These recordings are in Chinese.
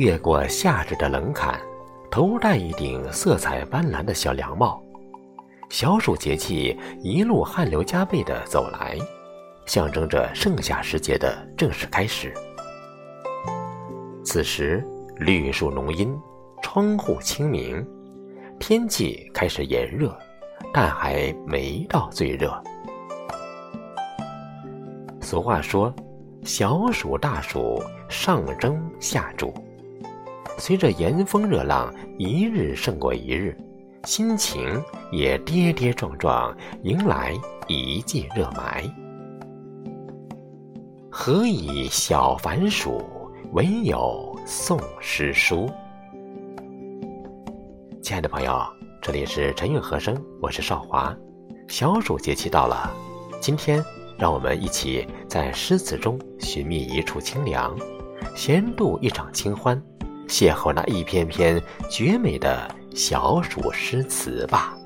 越过夏至的冷坎，头戴一顶色彩斑斓的小凉帽，小暑节气一路汗流浃背地走来，象征着盛夏时节的正式开始。此时，绿树浓荫，窗户清明，天气开始炎热，但还没到最热。俗话说：“小暑大暑，上蒸下煮。”随着炎风热浪一日胜过一日，心情也跌跌撞撞，迎来一季热霾。何以小凡暑，唯有宋诗书？亲爱的朋友，这里是陈韵和声，我是少华。小暑节气到了，今天。让我们一起在诗词中寻觅一处清凉，闲度一场清欢，邂逅那一篇篇绝美的小暑诗词吧。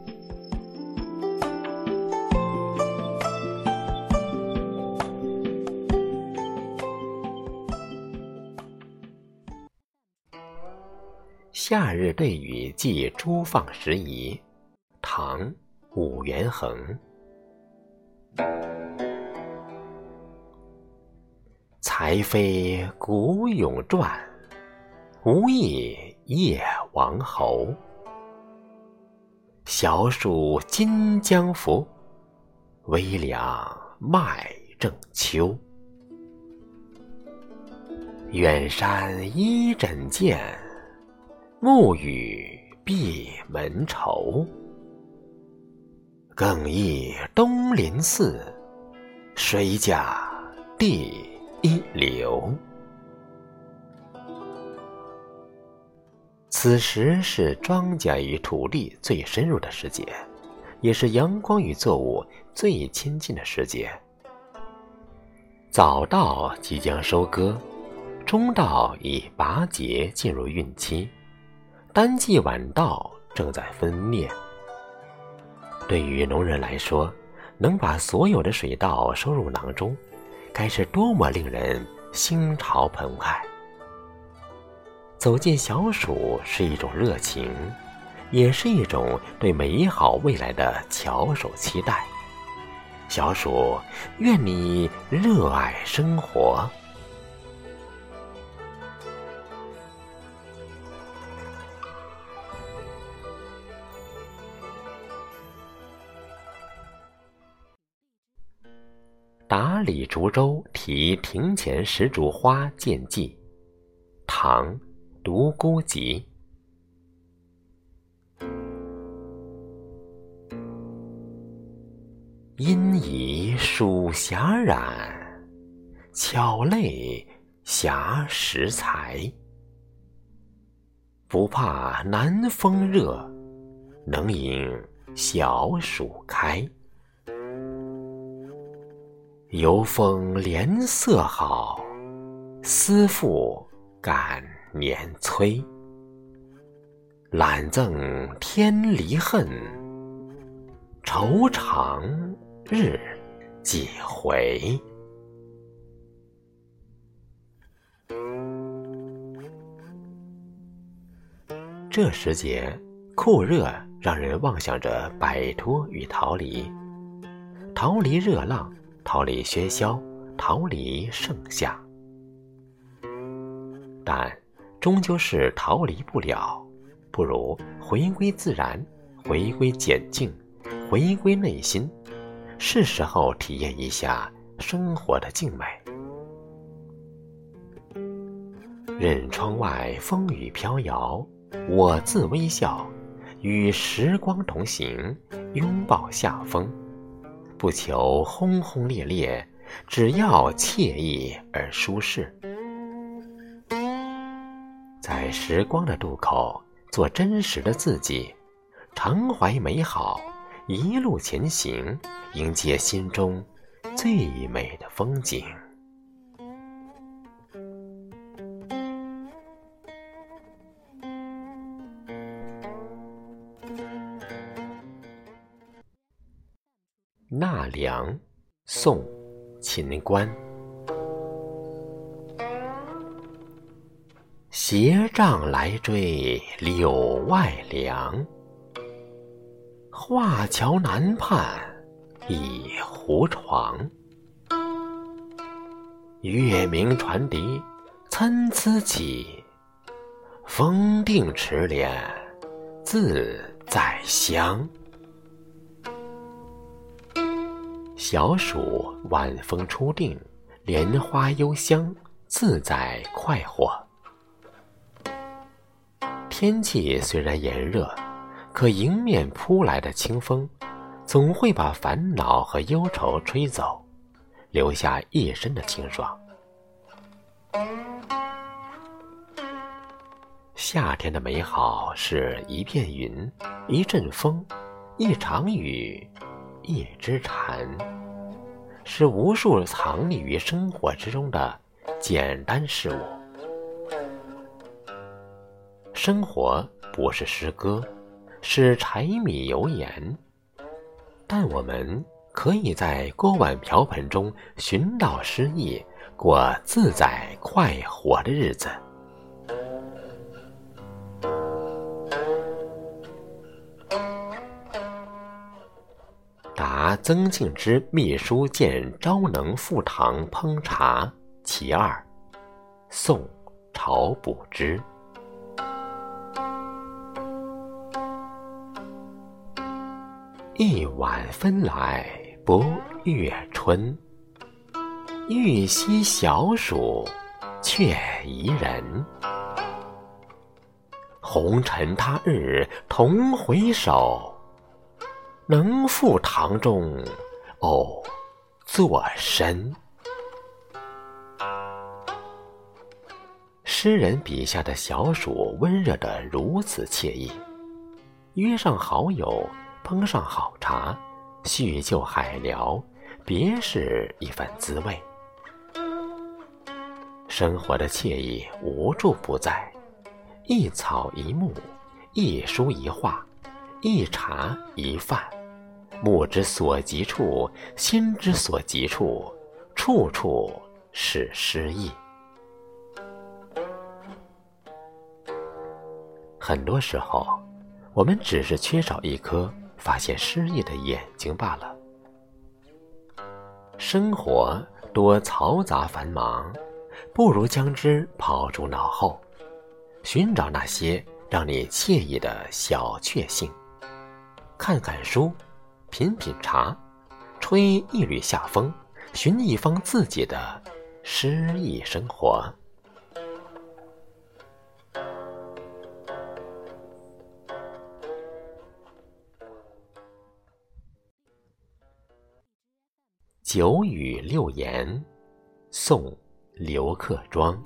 夏日对雨寄诸放时宜，唐·武元衡。才飞古咏传，无意夜王侯。小暑金江伏，微凉麦正秋。远山依枕见，暮雨闭门愁。更忆东林寺，谁家第。一流。此时是庄稼与土地最深入的时节，也是阳光与作物最亲近的时节。早稻即将收割，中稻已拔节进入孕期，单季晚稻正在分蘖。对于农人来说，能把所有的水稻收入囊中。该是多么令人心潮澎湃！走进小暑是一种热情，也是一种对美好未来的翘首期待。小暑，愿你热爱生活。打李竹舟题庭前石竹花见寄，唐·独孤及。因疑暑霞染，巧泪霞时才。不怕南风热，能迎小暑开。游风莲色好，思妇感年催。懒赠天离恨，愁长日几回？这时节酷热，让人妄想着摆脱与逃离，逃离热浪。逃离喧嚣，逃离盛夏，但终究是逃离不了。不如回归自然，回归简静，回归内心，是时候体验一下生活的静美。任窗外风雨飘摇，我自微笑，与时光同行，拥抱夏风。不求轰轰烈烈，只要惬意而舒适。在时光的渡口，做真实的自己，常怀美好，一路前行，迎接心中最美的风景。纳凉，宋·秦观。斜杖来追柳外凉。画桥南畔一胡床。月明船笛参差起，风定池莲自在香。小暑晚风初定，莲花幽香，自在快活。天气虽然炎热，可迎面扑来的清风，总会把烦恼和忧愁吹走，留下一身的清爽。夏天的美好是一片云，一阵风，一场雨，一只蝉，是无数藏匿于生活之中的简单事物。生活不是诗歌，是柴米油盐，但我们可以在锅碗瓢盆中寻到诗意，过自在快活的日子。答曾庆之秘书见昭能赴堂烹茶其二，宋，晁补之。一晚分来不月春，欲溪小暑却宜人。红尘他日同回首，能赴堂中偶作身。诗人笔下的小暑温热的如此惬意，约上好友。烹上好茶，叙旧海聊，别是一番滋味。生活的惬意无处不在，一草一木，一书一画，一茶一饭，目之所及处，心之所及处，处处是诗意。很多时候，我们只是缺少一颗。发现诗意的眼睛罢了。生活多嘈杂繁忙，不如将之抛诸脑后，寻找那些让你惬意的小确幸。看看书，品品茶，吹一缕夏风，寻一方自己的诗意生活。九语六言，宋·刘克庄。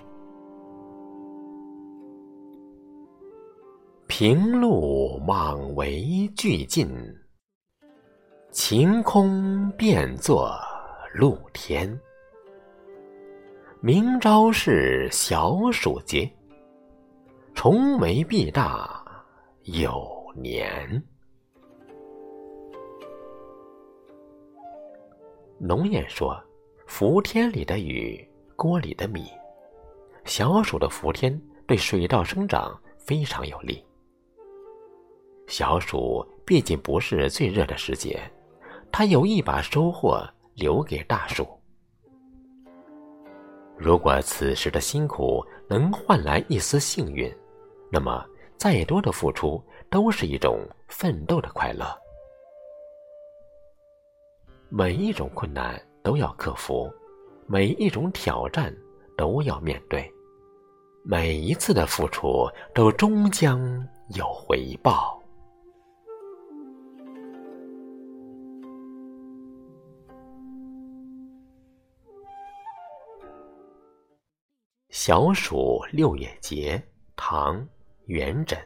平路莽为俱尽，晴空变作露天。明朝是小暑节，重围必大有年。农谚说：“伏天里的雨，锅里的米。”小暑的伏天对水稻生长非常有利。小暑毕竟不是最热的时节，它有意把收获留给大树。如果此时的辛苦能换来一丝幸运，那么再多的付出都是一种奋斗的快乐。每一种困难都要克服，每一种挑战都要面对，每一次的付出都终将有回报。小暑六月节，唐·元稹。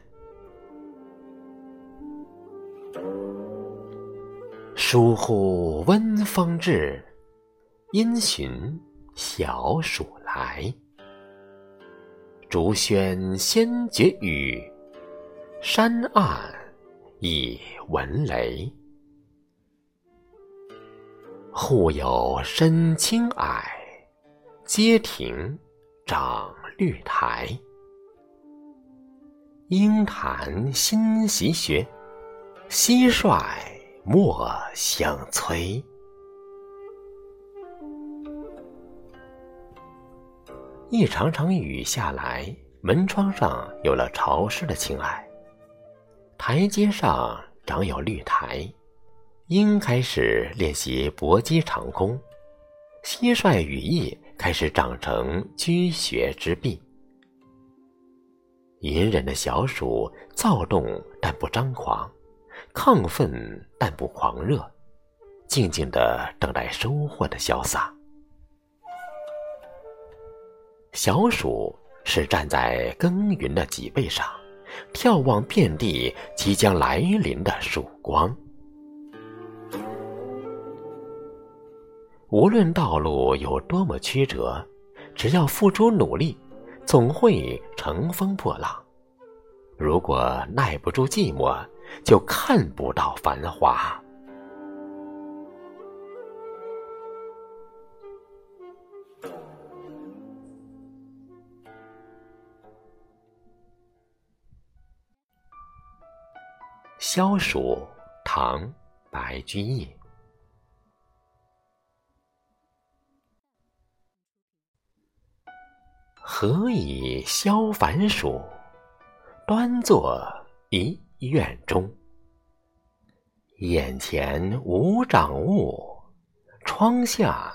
疏忽温风至，因循小暑来。竹喧先觉雨，山暗已闻雷。户有深青矮，阶庭长绿苔。鹰潭新习学，蟋蟀莫相催。一场场雨下来，门窗上有了潮湿的青霭。台阶上长有绿苔，鹰开始练习搏击长空，蟋蟀羽翼开始长成居穴之壁。隐忍的小鼠躁动但不张狂，亢奋但不狂热，静静的等待收获的潇洒。小鼠是站在耕耘的脊背上，眺望遍地即将来临的曙光。无论道路有多么曲折，只要付出努力，总会乘风破浪。如果耐不住寂寞，就看不到繁华。消暑，唐·白居易。何以消烦暑？端坐一院中。眼前无长物，窗下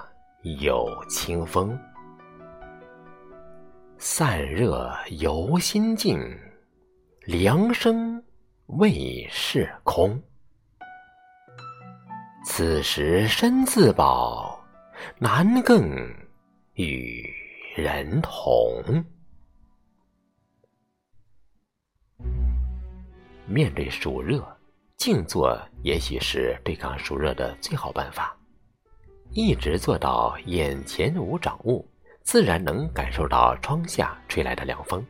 有清风。散热由心静，凉生。未是空，此时身自保，难更与人同。面对暑热，静坐也许是对抗暑热的最好办法。一直做到眼前无长物，自然能感受到窗下吹来的凉风。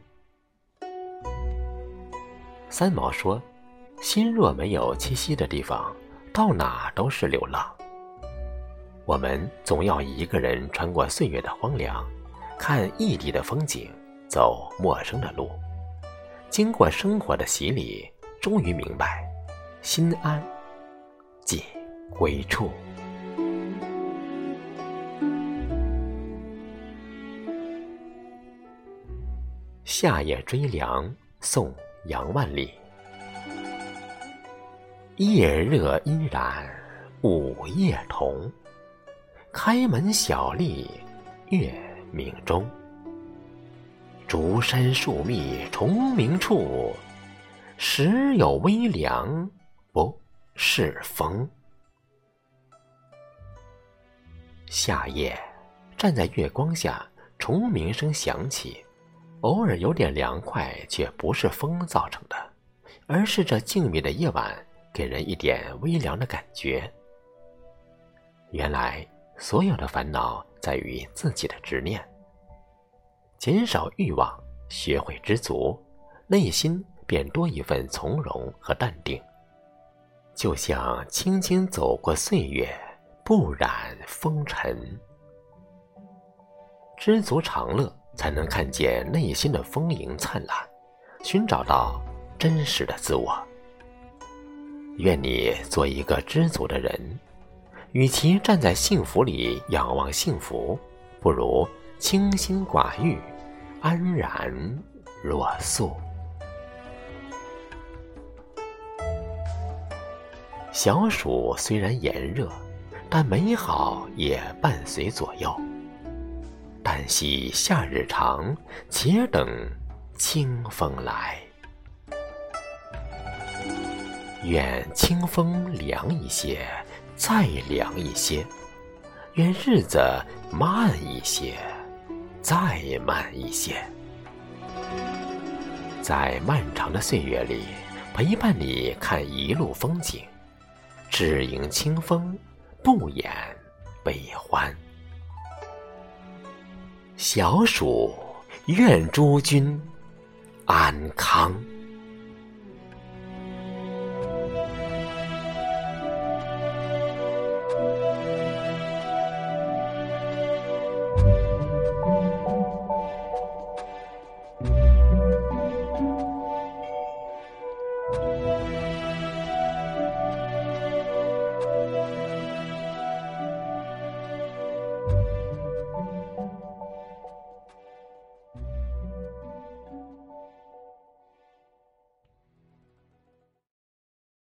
三毛说：“心若没有栖息的地方，到哪都是流浪。我们总要一个人穿过岁月的荒凉，看异地的风景，走陌生的路。经过生活的洗礼，终于明白，心安即归处。”夏夜追凉，宋。杨万里，夜热依然午夜同。开门小立月明中。竹深树密虫鸣处，时有微凉不是风。夏夜，站在月光下，虫鸣声响起。偶尔有点凉快，却不是风造成的，而是这静谧的夜晚给人一点微凉的感觉。原来，所有的烦恼在于自己的执念。减少欲望，学会知足，内心便多一份从容和淡定。就像轻轻走过岁月，不染风尘。知足常乐。才能看见内心的丰盈灿烂，寻找到真实的自我。愿你做一个知足的人，与其站在幸福里仰望幸福，不如清心寡欲，安然若素。小暑虽然炎热，但美好也伴随左右。但惜夏日长，且等清风来。愿清风凉一些，再凉一些；愿日子慢一些，再慢一些。在漫长的岁月里，陪伴你看一路风景，只迎清风，不言悲欢。小暑，愿诸君安康。